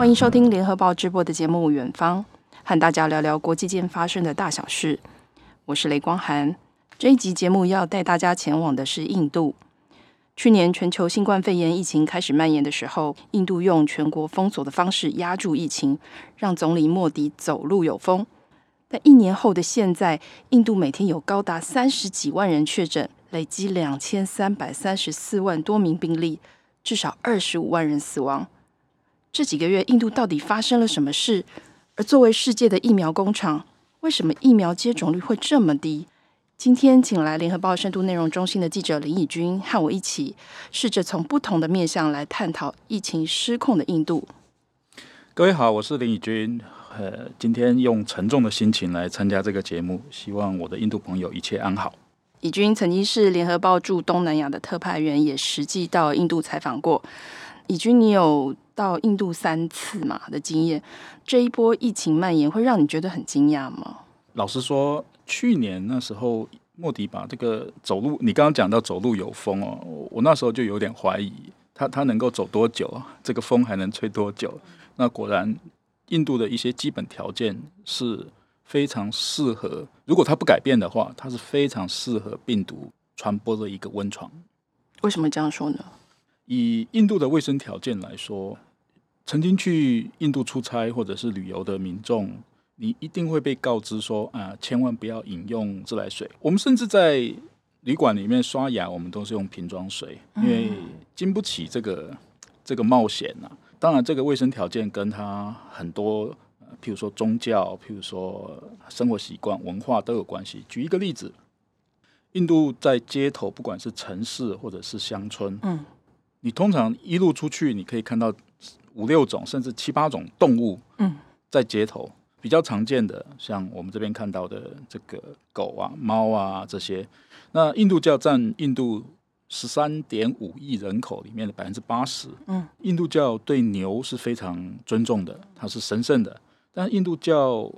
欢迎收听联合报直播的节目《远方》，和大家聊聊国际间发生的大小事。我是雷光涵。这一集节目要带大家前往的是印度。去年全球新冠肺炎疫情开始蔓延的时候，印度用全国封锁的方式压住疫情，让总理莫迪走路有风。但一年后的现在，印度每天有高达三十几万人确诊，累积两千三百三十四万多名病例，至少二十五万人死亡。这几个月，印度到底发生了什么事？而作为世界的疫苗工厂，为什么疫苗接种率会这么低？今天请来联合报深度内容中心的记者林以君和我一起，试着从不同的面向来探讨疫情失控的印度。各位好，我是林以君。呃，今天用沉重的心情来参加这个节目，希望我的印度朋友一切安好。以君曾经是联合报驻东南亚的特派员，也实际到印度采访过。以君，你有到印度三次嘛的经验？这一波疫情蔓延会让你觉得很惊讶吗？老实说，去年那时候莫迪把这个走路，你刚刚讲到走路有风哦，我那时候就有点怀疑他他能够走多久，这个风还能吹多久？那果然，印度的一些基本条件是非常适合，如果它不改变的话，它是非常适合病毒传播的一个温床。为什么这样说呢？以印度的卫生条件来说，曾经去印度出差或者是旅游的民众，你一定会被告知说啊，千万不要饮用自来水。我们甚至在旅馆里面刷牙，我们都是用瓶装水，因为经不起这个这个冒险呐。当然，这个卫生条件跟他很多，譬如说宗教，譬如说生活习惯、文化都有关系。举一个例子，印度在街头，不管是城市或者是乡村，嗯。你通常一路出去，你可以看到五六种甚至七八种动物，嗯，在街头比较常见的，像我们这边看到的这个狗啊、猫啊这些。那印度教占印度十三点五亿人口里面的百分之八十，嗯，印度教对牛是非常尊重的，它是神圣的。但印度教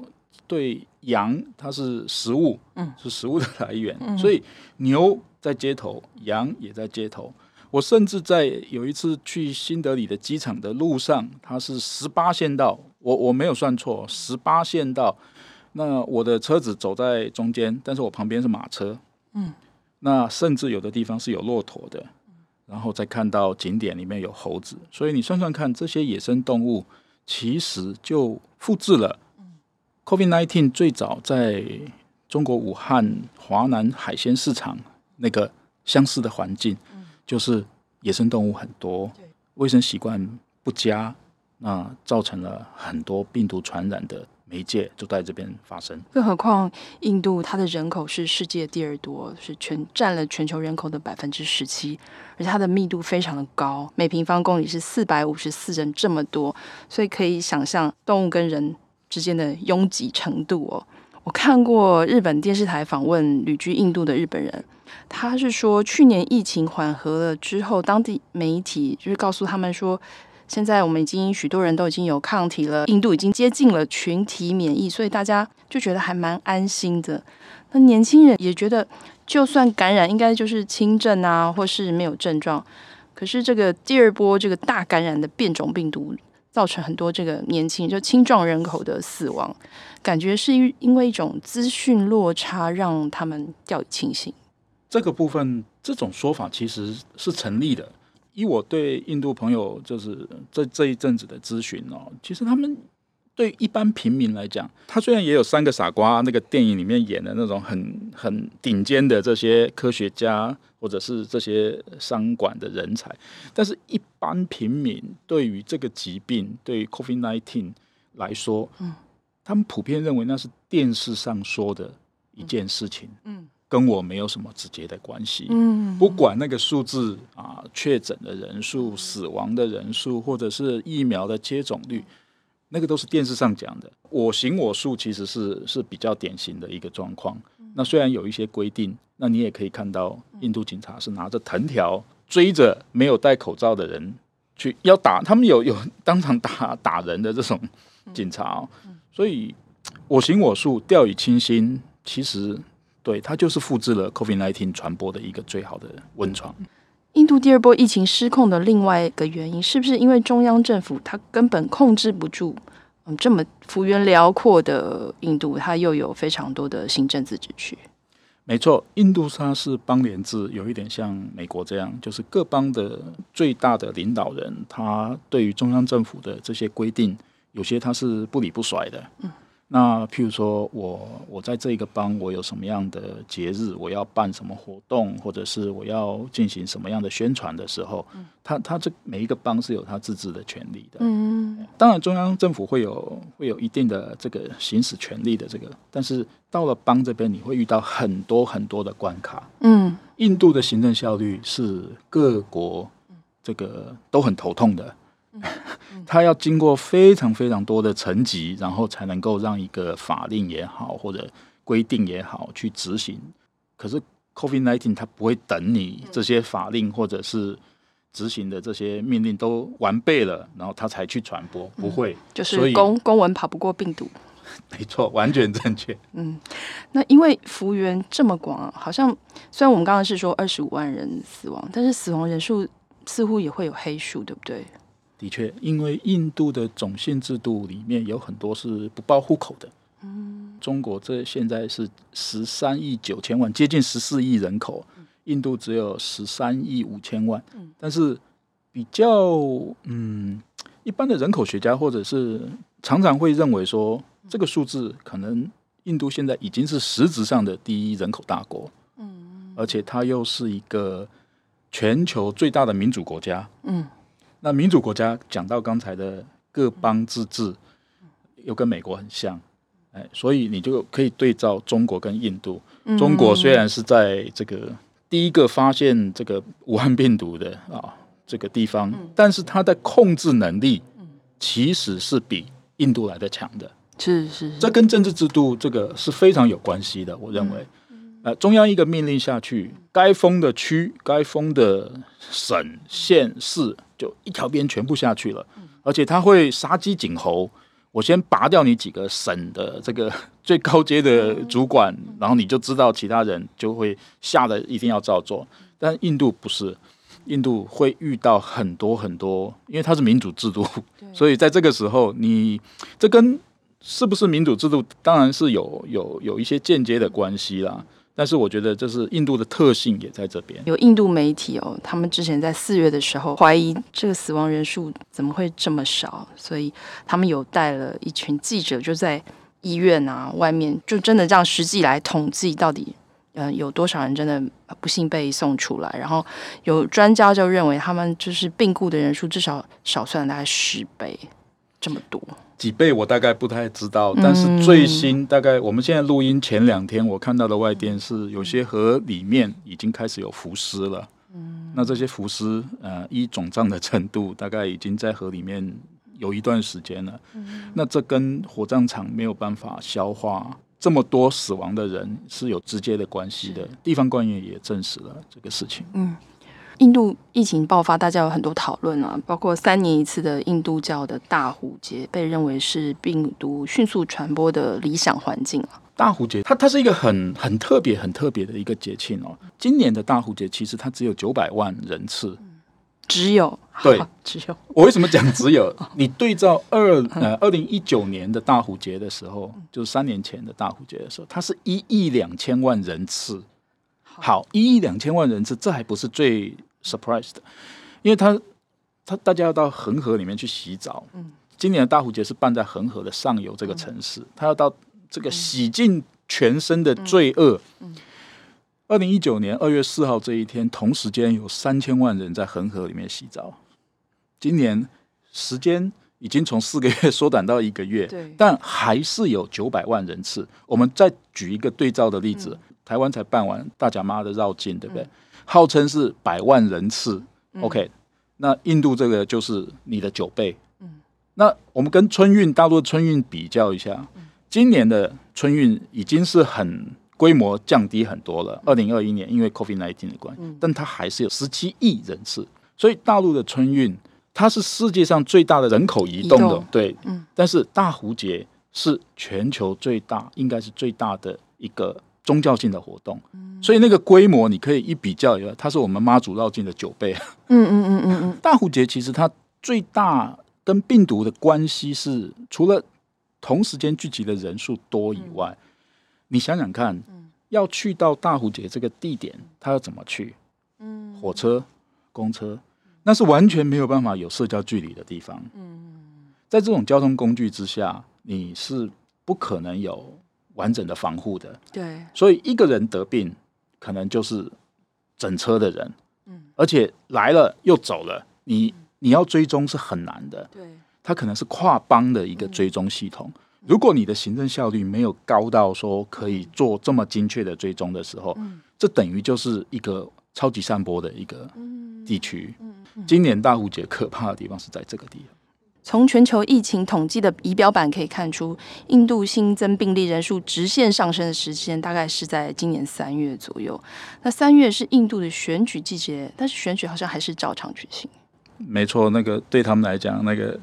对羊，它是食物，嗯，是食物的来源，所以牛在街头，羊也在街头。我甚至在有一次去新德里的机场的路上，它是十八线道，我我没有算错，十八线道。那我的车子走在中间，但是我旁边是马车，嗯，那甚至有的地方是有骆驼的，然后再看到景点里面有猴子，所以你算算看，这些野生动物其实就复制了 COVID-19 最早在中国武汉华南海鲜市场那个相似的环境。就是野生动物很多，卫生习惯不佳，那造成了很多病毒传染的媒介就在这边发生。更何况印度它的人口是世界第二多，是全占了全球人口的百分之十七，而且它的密度非常的高，每平方公里是四百五十四人这么多，所以可以想象动物跟人之间的拥挤程度哦。我看过日本电视台访问旅居印度的日本人，他是说，去年疫情缓和了之后，当地媒体就是告诉他们说，现在我们已经许多人都已经有抗体了，印度已经接近了群体免疫，所以大家就觉得还蛮安心的。那年轻人也觉得，就算感染，应该就是轻症啊，或是没有症状。可是这个第二波这个大感染的变种病毒，造成很多这个年轻就青壮人口的死亡。感觉是因因为一种资讯落差，让他们掉以轻心。这个部分，这种说法其实是成立的。以我对印度朋友就是这这一阵子的咨询哦，其实他们对一般平民来讲，他虽然也有三个傻瓜那个电影里面演的那种很很顶尖的这些科学家，或者是这些商管的人才，但是一般平民对于这个疾病，对于 COVID-19 来说，嗯。他们普遍认为那是电视上说的一件事情，嗯，跟我没有什么直接的关系，嗯，不管那个数字啊，确诊的人数、死亡的人数，或者是疫苗的接种率，那个都是电视上讲的。我行我素其实是是比较典型的一个状况。那虽然有一些规定，那你也可以看到印度警察是拿着藤条追着没有戴口罩的人去要打，他们有有当场打打人的这种警察哦。所以，我行我素，掉以轻心。其实，对它就是复制了 COVID-19 传播的一个最好的温床。印度第二波疫情失控的另外一个原因，是不是因为中央政府它根本控制不住？嗯，这么幅员辽阔的印度，它又有非常多的行政自治区。没错，印度它是邦联制，有一点像美国这样，就是各邦的最大的领导人，他对于中央政府的这些规定，有些他是不理不甩的。嗯。那譬如说我我在这一个邦，我有什么样的节日，我要办什么活动，或者是我要进行什么样的宣传的时候，他他这每一个邦是有他自治的权利的。嗯，当然中央政府会有会有一定的这个行使权利的这个，但是到了邦这边，你会遇到很多很多的关卡。嗯，印度的行政效率是各国这个都很头痛的。他要经过非常非常多的层级，然后才能够让一个法令也好，或者规定也好去执行。可是 COVID-19 它不会等你这些法令或者是执行的这些命令都完备了，然后他才去传播，不会。就是公公文跑不过病毒。没错，完全正确。嗯，那因为幅员这么广，好像虽然我们刚刚是说二十五万人死亡，但是死亡人数似乎也会有黑数，对不对？的确，因为印度的种姓制度里面有很多是不报户口的。嗯，中国这现在是十三亿九千万，接近十四亿人口，印度只有十三亿五千万。但是比较嗯，一般的人口学家或者是常常会认为说，这个数字可能印度现在已经是实质上的第一人口大国。嗯，而且它又是一个全球最大的民主国家。嗯。那民主国家讲到刚才的各邦自治，又跟美国很像，哎，所以你就可以对照中国跟印度。中国虽然是在这个第一个发现这个武汉病毒的啊这个地方，但是它的控制能力其实是比印度来的强的。是是，这跟政治制度这个是非常有关系的。我认为，呃，中央一个命令下去，该封的区、该封的省、县、市。就一条边全部下去了，而且他会杀鸡儆猴。我先拔掉你几个省的这个最高阶的主管，然后你就知道其他人就会吓得一定要照做。但印度不是，印度会遇到很多很多，因为它是民主制度，所以在这个时候，你这跟是不是民主制度，当然是有有有一些间接的关系啦。但是我觉得这是印度的特性，也在这边。有印度媒体哦，他们之前在四月的时候怀疑这个死亡人数怎么会这么少，所以他们有带了一群记者，就在医院啊外面，就真的这样实际来统计到底，嗯，有多少人真的不幸被送出来。然后有专家就认为，他们就是病故的人数至少少算大概十倍这么多。几倍我大概不太知道，但是最新大概我们现在录音前两天，我看到的外电是有些河里面已经开始有浮尸了。嗯，那这些浮尸呃，一肿胀的程度，大概已经在河里面有一段时间了。嗯，那这跟火葬场没有办法消化这么多死亡的人是有直接的关系的。地方官员也证实了这个事情。嗯。印度疫情爆发，大家有很多讨论啊，包括三年一次的印度教的大壶节，被认为是病毒迅速传播的理想环境啊。大壶节，它它是一个很很特别、很特别的一个节庆哦。今年的大壶节其实它只有九百万人次，只有对，只有。我为什么讲只有？你对照二呃二零一九年的大壶节的时候，就是三年前的大壶节的时候，它是一亿两千万人次。好，一亿两千万人次，这还不是最 surprise 的，因为他他大家要到恒河里面去洗澡。嗯，今年的大壶节是办在恒河的上游这个城市，嗯、他要到这个洗尽全身的罪恶。嗯，二零一九年二月四号这一天，同时间有三千万人在恒河里面洗澡。今年时间已经从四个月缩短到一个月，对，但还是有九百万人次。我们再举一个对照的例子。嗯台湾才办完大甲妈的绕境，对不对？嗯、号称是百万人次。嗯、OK，那印度这个就是你的九倍。嗯，那我们跟春运大陆的春运比较一下，嗯、今年的春运已经是很规模降低很多了。二零二一年因为 COVID-19 的关系，嗯、但它还是有十七亿人次。所以大陆的春运，它是世界上最大的人口移动的，动对。嗯、但是大壶节是全球最大，应该是最大的一个。宗教性的活动，所以那个规模你可以一比较，它是我们妈祖绕境的九倍。嗯嗯嗯嗯嗯。大壶节其实它最大跟病毒的关系是，除了同时间聚集的人数多以外，你想想看，要去到大壶节这个地点，它要怎么去？火车、公车，那是完全没有办法有社交距离的地方。嗯在这种交通工具之下，你是不可能有完整的防护的。对，所以一个人得病，可能就是整车的人。嗯而且来了又走了，你你要追踪是很难的。对，它可能是跨邦的一个追踪系统。如果你的行政效率没有高到说可以做这么精确的追踪的时候，这等于就是一个超级散播的一个地区。今年大蝴蝶可怕的地方是在这个地方。从全球疫情统计的仪表板可以看出，印度新增病例人数直线上升的时间大概是在今年三月左右。那三月是印度的选举季节，但是选举好像还是照常举行。没错，那个对他们来讲，那个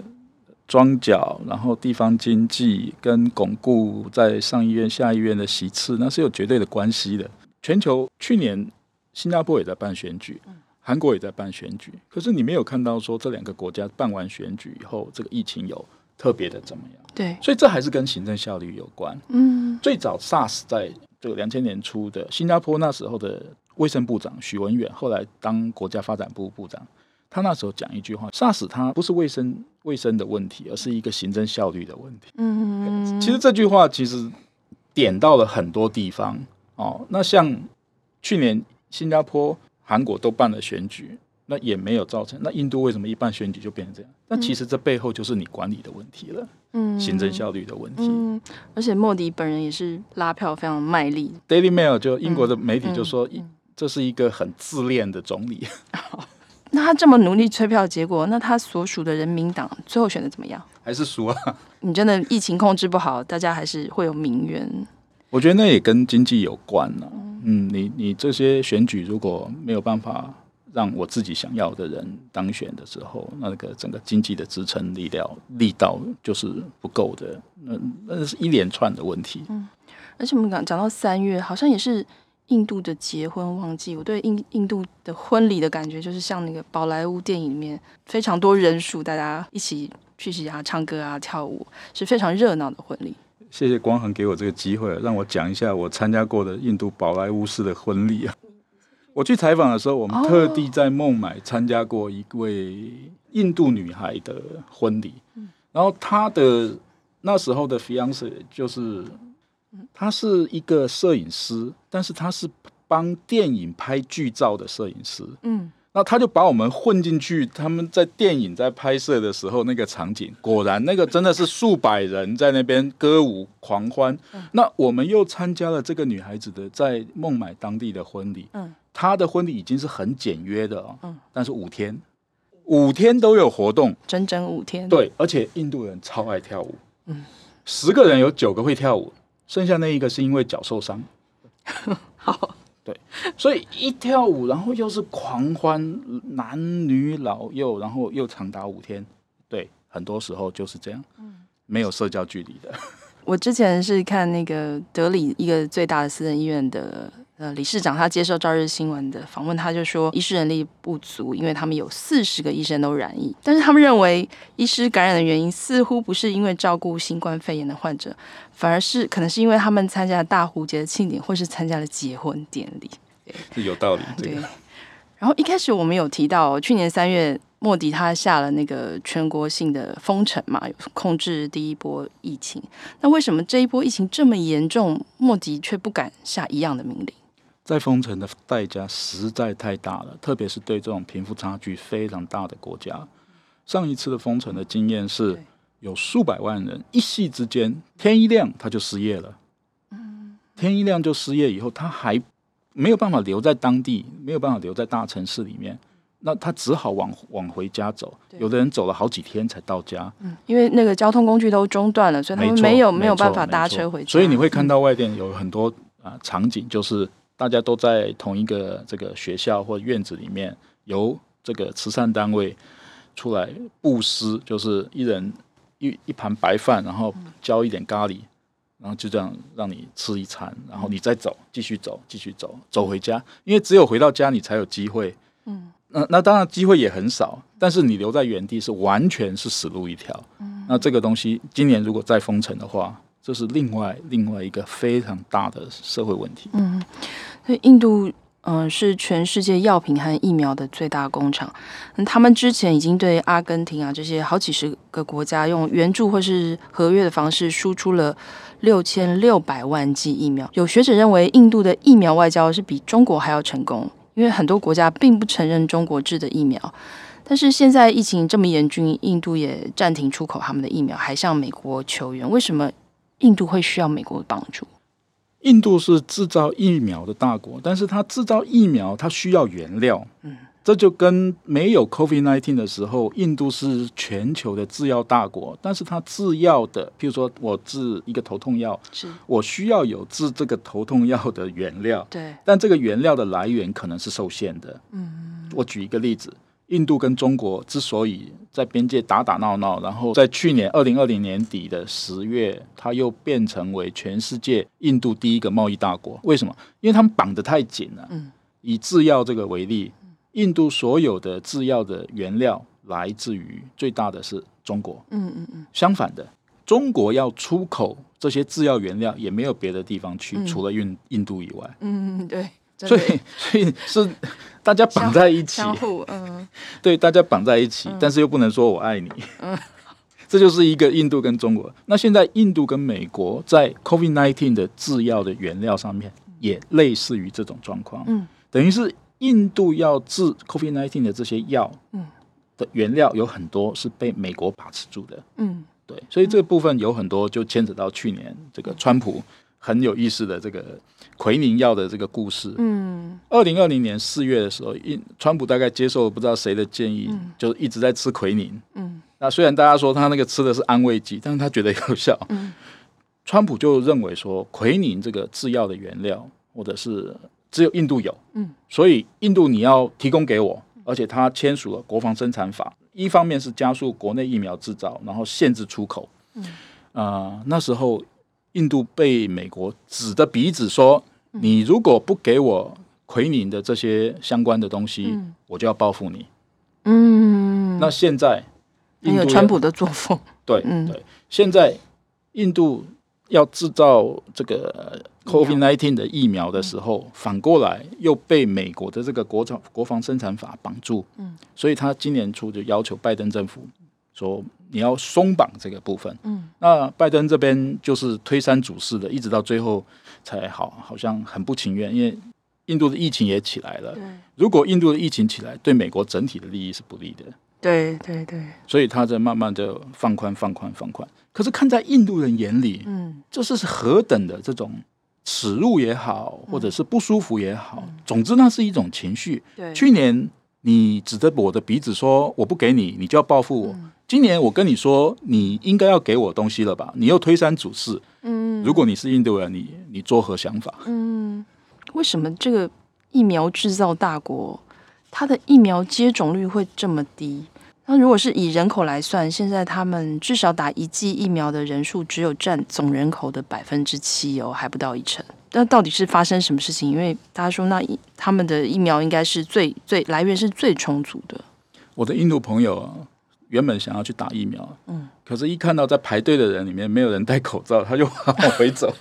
庄脚，然后地方经济跟巩固在上议院、下议院的席次，那是有绝对的关系的。全球去年新加坡也在办选举。韩国也在办选举，可是你没有看到说这两个国家办完选举以后，这个疫情有特别的怎么样？对，所以这还是跟行政效率有关。嗯，最早 SARS 在这个两千年初的新加坡那时候的卫生部长许文远，后来当国家发展部部长，他那时候讲一句话：SARS 它不是卫生卫生的问题，而是一个行政效率的问题。嗯，其实这句话其实点到了很多地方哦。那像去年新加坡。韩国都办了选举，那也没有造成。那印度为什么一办选举就变成这样？那其实这背后就是你管理的问题了，嗯，行政效率的问题。嗯，而且莫迪本人也是拉票非常卖力。Daily Mail 就英国的媒体就说，这是一个很自恋的总理。那他这么努力催票，结果那他所属的人民党最后选的怎么样？还是输啊？你真的疫情控制不好，大家还是会有民怨。我觉得那也跟经济有关了。嗯，你你这些选举如果没有办法让我自己想要的人当选的时候，那个整个经济的支撑力量力道就是不够的，那那是一连串的问题。嗯，而且我们讲讲到三月，好像也是印度的结婚旺季。我对印印度的婚礼的感觉，就是像那个宝莱坞电影里面非常多人数，大家一起聚集啊，唱歌啊，跳舞，是非常热闹的婚礼。谢谢光恒给我这个机会，让我讲一下我参加过的印度宝莱坞式的婚礼啊。我去采访的时候，我们特地在孟买参加过一位印度女孩的婚礼。然后她的那时候的 fiance 就是，他是一个摄影师，但是他是帮电影拍剧照的摄影师。嗯。那他就把我们混进去，他们在电影在拍摄的时候那个场景，果然那个真的是数百人在那边歌舞狂欢。那我们又参加了这个女孩子的在孟买当地的婚礼。嗯，她的婚礼已经是很简约的哦。嗯，但是五天，五天都有活动，整整五天。对，而且印度人超爱跳舞。嗯，十个人有九个会跳舞，剩下那一个是因为脚受伤。好。对，所以一跳舞，然后又是狂欢，男女老幼，然后又长达五天。对，很多时候就是这样，没有社交距离的。我之前是看那个德里一个最大的私人医院的。呃，理事长他接受《朝日新闻》的访问，他就说医师人力不足，因为他们有四十个医生都染疫。但是他们认为，医师感染的原因似乎不是因为照顾新冠肺炎的患者，反而是可能是因为他们参加了大壶节的庆典，或是参加了结婚典礼。是有道理，对。然后一开始我们有提到，去年三月。莫迪他下了那个全国性的封城嘛，控制第一波疫情。那为什么这一波疫情这么严重，莫迪却不敢下一样的命令？在封城的代价实在太大了，特别是对这种贫富差距非常大的国家。上一次的封城的经验是，有数百万人一夕之间天一亮他就失业了。天一亮就失业以后，他还没有办法留在当地，没有办法留在大城市里面。那他只好往往回家走，有的人走了好几天才到家。嗯，因为那个交通工具都中断了，所以他们没有没有办法搭车回家。所以你会看到外电有很多啊、呃、场景，就是大家都在同一个这个学校或院子里面，由这个慈善单位出来布施，就是一人一一盘白饭，然后浇一点咖喱，然后就这样让你吃一餐，然后你再走，继续走，继续走，走回家，因为只有回到家你才有机会。嗯，那那当然机会也很少，但是你留在原地是完全是死路一条。嗯，那这个东西今年如果再封城的话，这是另外另外一个非常大的社会问题。嗯，所以印度。嗯，是全世界药品和疫苗的最大工厂。嗯，他们之前已经对阿根廷啊这些好几十个国家用援助或是合约的方式输出了六千六百万剂疫苗。有学者认为，印度的疫苗外交是比中国还要成功，因为很多国家并不承认中国制的疫苗。但是现在疫情这么严峻，印度也暂停出口他们的疫苗，还向美国求援。为什么印度会需要美国的帮助？印度是制造疫苗的大国，但是它制造疫苗，它需要原料。嗯，这就跟没有 COVID nineteen 的时候，印度是全球的制药大国，但是它制药的，譬如说我制一个头痛药，是我需要有制这个头痛药的原料。对，但这个原料的来源可能是受限的。嗯，我举一个例子。印度跟中国之所以在边界打打闹闹，然后在去年二零二零年底的十月，它又变成为全世界印度第一个贸易大国。为什么？因为他们绑得太紧了。嗯，以制药这个为例，印度所有的制药的原料来自于最大的是中国。嗯嗯嗯。相反的，中国要出口这些制药原料，也没有别的地方去，嗯、除了印印度以外。嗯嗯，对。所以，所以是大家绑在一起，相互，嗯，对，大家绑在一起，但是又不能说我爱你，嗯，这就是一个印度跟中国。那现在印度跟美国在 COVID nineteen 的制药的原料上面也类似于这种状况，嗯，等于是印度要治 COVID nineteen 的这些药，嗯，的原料有很多是被美国把持住的，嗯，对，所以这个部分有很多就牵扯到去年这个川普。很有意思的这个奎宁药的这个故事。嗯，二零二零年四月的时候，因川普大概接受了不知道谁的建议，嗯、就一直在吃奎宁。嗯，那虽然大家说他那个吃的是安慰剂，但是他觉得有效。嗯，川普就认为说，奎宁这个制药的原料或者是只有印度有。嗯，所以印度你要提供给我，而且他签署了国防生产法，一方面是加速国内疫苗制造，然后限制出口。嗯，啊、呃，那时候。印度被美国指着鼻子说：“你如果不给我奎宁的这些相关的东西，嗯、我就要报复你。”嗯，那现在印度有川普的作风，对、嗯、对。现在印度要制造这个 COVID-19 的疫苗的时候，反过来又被美国的这个国产国防生产法绑住。嗯，所以他今年初就要求拜登政府说。你要松绑这个部分，嗯，那拜登这边就是推三阻四的，一直到最后才好，好像很不情愿，因为印度的疫情也起来了。对，如果印度的疫情起来，对美国整体的利益是不利的。对对对，所以他在慢慢的放宽、放宽、放宽。可是看在印度人眼里，嗯，这是何等的这种耻辱也好，或者是不舒服也好，嗯，总之那是一种情绪。对，去年你指着我的鼻子说我不给你，你就要报复我。嗯今年我跟你说，你应该要给我东西了吧？你又推三阻四。嗯，如果你是印度人，你你作何想法？嗯，为什么这个疫苗制造大国，它的疫苗接种率会这么低？那如果是以人口来算，现在他们至少打一剂疫苗的人数只有占总人口的百分之七哦，还不到一成。那到底是发生什么事情？因为大家说，那他们的疫苗应该是最最来源是最充足的。我的印度朋友啊。原本想要去打疫苗，嗯，可是，一看到在排队的人里面没有人戴口罩，他就往回走。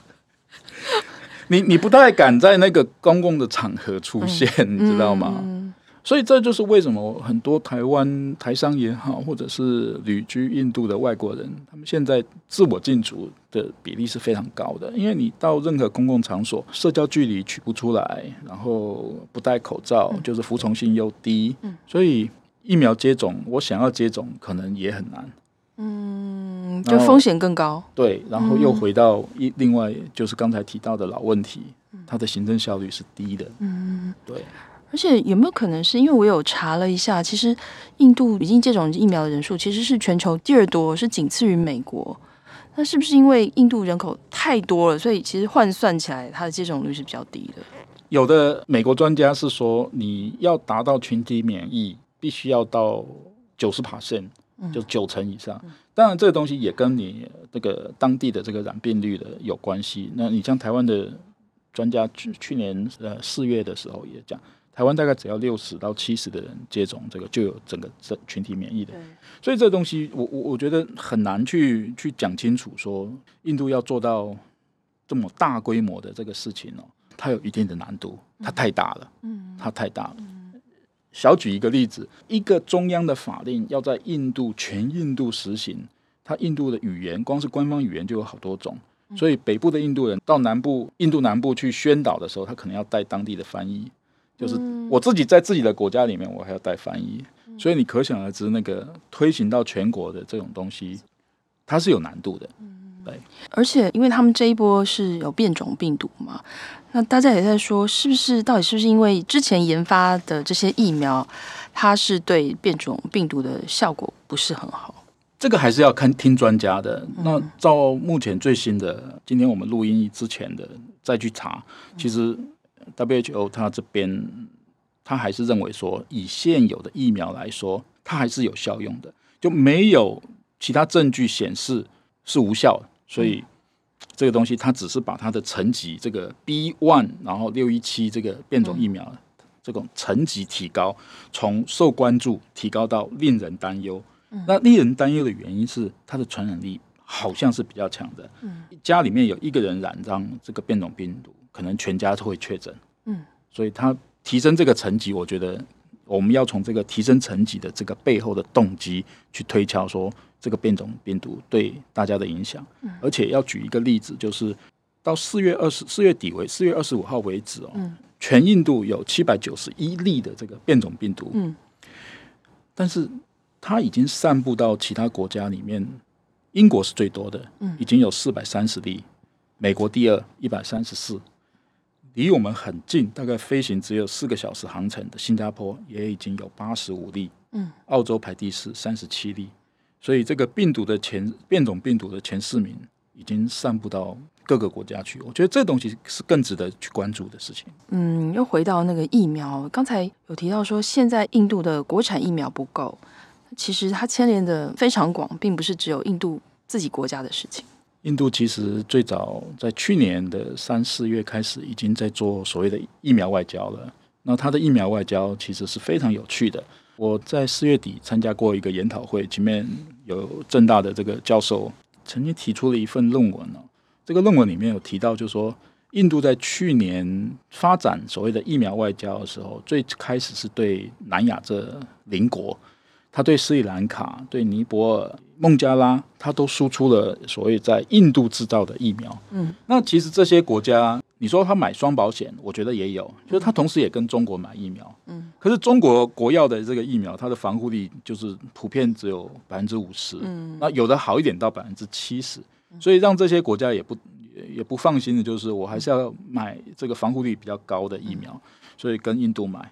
你你不太敢在那个公共的场合出现，嗯、你知道吗？嗯、所以这就是为什么很多台湾台商也好，或者是旅居印度的外国人，他们现在自我禁足的比例是非常高的。因为你到任何公共场所，社交距离取不出来，然后不戴口罩，嗯、就是服从性又低，嗯、所以。疫苗接种，我想要接种可能也很难，嗯，就风险更高。对，然后又回到一另外就是刚才提到的老问题，它的行政效率是低的，嗯，对。而且有没有可能是因为我有查了一下，其实印度已经接种疫苗的人数其实是全球第二多，是仅次于美国。那是不是因为印度人口太多了，所以其实换算起来它的接种率是比较低的？有的美国专家是说，你要达到群体免疫。必须要到九十 percent，就九成以上。嗯、当然，这个东西也跟你这个当地的这个染病率的有关系。那你像台湾的专家去去年呃四月的时候也讲，台湾大概只要六十到七十的人接种这个，就有整个这群体免疫的。所以这个东西我我我觉得很难去去讲清楚，说印度要做到这么大规模的这个事情哦，它有一定的难度，它太大了，嗯，它太大了。小举一个例子，一个中央的法令要在印度全印度实行，它印度的语言光是官方语言就有好多种，所以北部的印度人到南部印度南部去宣导的时候，他可能要带当地的翻译，就是我自己在自己的国家里面，我还要带翻译，所以你可想而知，那个推行到全国的这种东西，它是有难度的。对，而且因为他们这一波是有变种病毒嘛。那大家也在说，是不是到底是不是因为之前研发的这些疫苗，它是对变种病毒的效果不是很好？这个还是要看听专家的。那照目前最新的，今天我们录音之前的再去查，其实 WHO 它这边它还是认为说，以现有的疫苗来说，它还是有效用的，就没有其他证据显示是无效的，所以。这个东西，它只是把它的层级，这个 B one，然后六一七这个变种疫苗，嗯、这种层级提高，从受关注提高到令人担忧。嗯、那令人担忧的原因是，它的传染力好像是比较强的。嗯，家里面有一个人染上这个变种病毒，可能全家都会确诊。嗯，所以他提升这个层级，我觉得我们要从这个提升层级的这个背后的动机去推敲说。这个变种病毒对大家的影响，而且要举一个例子，就是到四月二十四月底为四月二十五号为止哦，全印度有七百九十一例的这个变种病毒，嗯。但是它已经散布到其他国家里面，英国是最多的，已经有四百三十例，美国第二一百三十四，离我们很近，大概飞行只有四个小时航程的新加坡也已经有八十五例，嗯澳洲排第四三十七例。所以这个病毒的前变种病毒的前四名已经散布到各个国家去，我觉得这东西是更值得去关注的事情。嗯，又回到那个疫苗，刚才有提到说现在印度的国产疫苗不够，其实它牵连的非常广，并不是只有印度自己国家的事情。印度其实最早在去年的三四月开始，已经在做所谓的疫苗外交了。那它的疫苗外交其实是非常有趣的。我在四月底参加过一个研讨会，前面有政大的这个教授曾经提出了一份论文哦。这个论文里面有提到，就是说印度在去年发展所谓的疫苗外交的时候，最开始是对南亚这邻国，他对斯里兰卡、对尼泊尔、孟加拉，他都输出了所谓在印度制造的疫苗。嗯，那其实这些国家。你说他买双保险，我觉得也有，就是他同时也跟中国买疫苗。嗯，可是中国国药的这个疫苗，它的防护力就是普遍只有百分之五十。嗯，那有的好一点到百分之七十，所以让这些国家也不也不放心的，就是我还是要买这个防护力比较高的疫苗，所以跟印度买。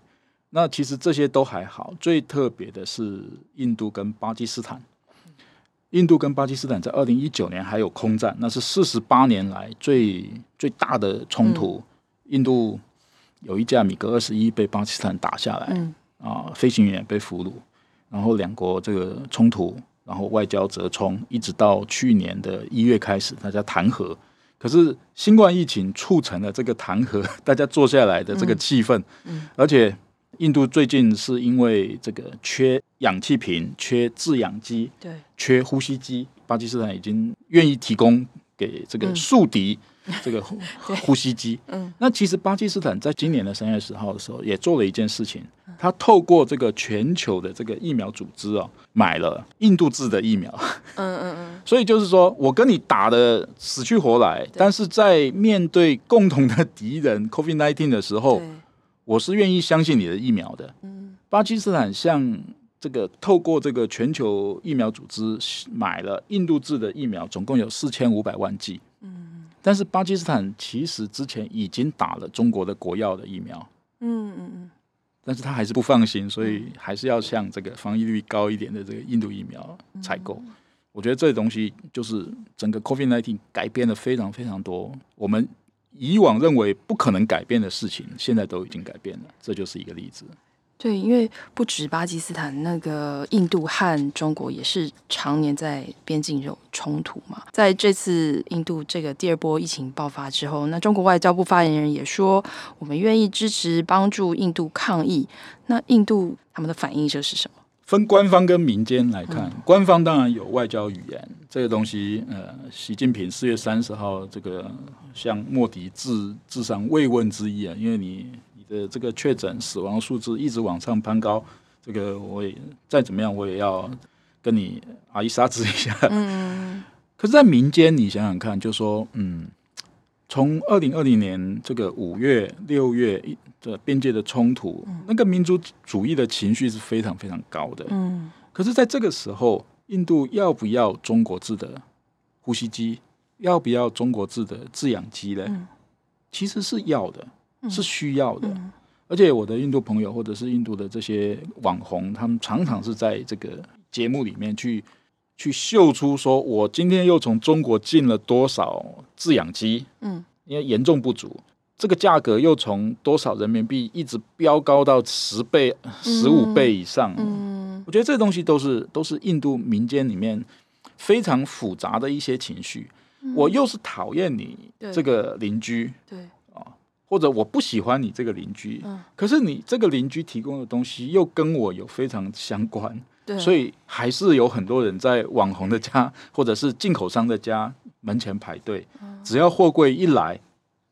那其实这些都还好，最特别的是印度跟巴基斯坦。印度跟巴基斯坦在二零一九年还有空战，那是四十八年来最最大的冲突。印度有一架米格二十一被巴基斯坦打下来，啊，飞行员被俘虏，然后两国这个冲突，然后外交折冲，一直到去年的一月开始，大家谈和。可是新冠疫情促成了这个谈和，大家坐下来的这个气氛，而且。印度最近是因为这个缺氧气瓶、缺制氧机、对，缺呼吸机，巴基斯坦已经愿意提供给这个宿敌这个 呼吸机。嗯，那其实巴基斯坦在今年的三月十号的时候也做了一件事情，他透过这个全球的这个疫苗组织哦，买了印度制的疫苗。嗯嗯嗯。所以就是说我跟你打的死去活来，但是在面对共同的敌人 COVID-19 的时候。我是愿意相信你的疫苗的。巴基斯坦向这个透过这个全球疫苗组织买了印度制的疫苗，总共有四千五百万剂。但是巴基斯坦其实之前已经打了中国的国药的疫苗。嗯嗯嗯但是他还是不放心，所以还是要向这个防疫率高一点的这个印度疫苗采购。我觉得这东西就是整个 COVID-19 改变了非常非常多。我们。以往认为不可能改变的事情，现在都已经改变了，这就是一个例子。对，因为不止巴基斯坦，那个印度和中国也是常年在边境有冲突嘛。在这次印度这个第二波疫情爆发之后，那中国外交部发言人也说，我们愿意支持帮助印度抗疫。那印度他们的反应就是什么？分官方跟民间来看，嗯、官方当然有外交语言，这个东西，呃，习近平四月三十号这个向莫迪致致上慰问之意啊，因为你你。的这个确诊死亡数字一直往上攀高，这个我也再怎么样，我也要跟你阿姨杀之一下。嗯，可是，在民间，你想想看，就说，嗯，从二零二零年这个五月、六月的边界的冲突，嗯，那个民族主义的情绪是非常非常高的。嗯，可是，在这个时候，印度要不要中国制的呼吸机？要不要中国制的制氧机呢？嗯，其实是要的。是需要的，而且我的印度朋友或者是印度的这些网红，他们常常是在这个节目里面去去秀出，说我今天又从中国进了多少制氧机，嗯，因为严重不足，这个价格又从多少人民币一直飙高到十倍、十五倍以上，嗯，我觉得这东西都是都是印度民间里面非常复杂的一些情绪，我又是讨厌你这个邻居，对。或者我不喜欢你这个邻居，嗯，可是你这个邻居提供的东西又跟我有非常相关，对，所以还是有很多人在网红的家或者是进口商的家门前排队，嗯，只要货柜一来，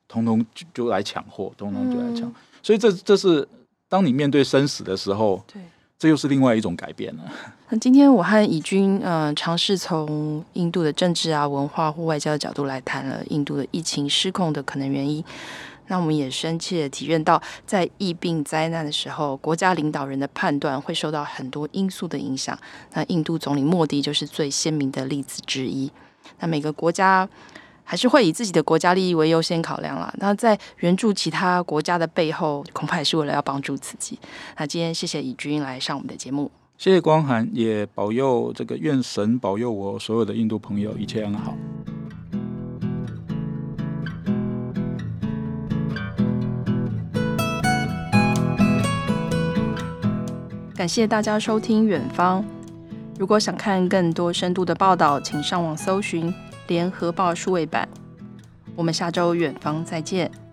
通通就就来抢货，通通就来抢，嗯，所以这这是当你面对生死的时候，对，这又是另外一种改变了。那 今天我和以军，呃，尝试从印度的政治啊、文化或外交的角度来谈了印度的疫情失控的可能原因。那我们也深切体验到，在疫病灾难的时候，国家领导人的判断会受到很多因素的影响。那印度总理莫迪就是最鲜明的例子之一。那每个国家还是会以自己的国家利益为优先考量啦。那在援助其他国家的背后，恐怕也是为了要帮助自己。那今天谢谢怡君来上我们的节目，谢谢光涵，也保佑这个愿神保佑我所有的印度朋友一切安好。感谢大家收听《远方》。如果想看更多深度的报道，请上网搜寻《联合报》数位版。我们下周《远方》再见。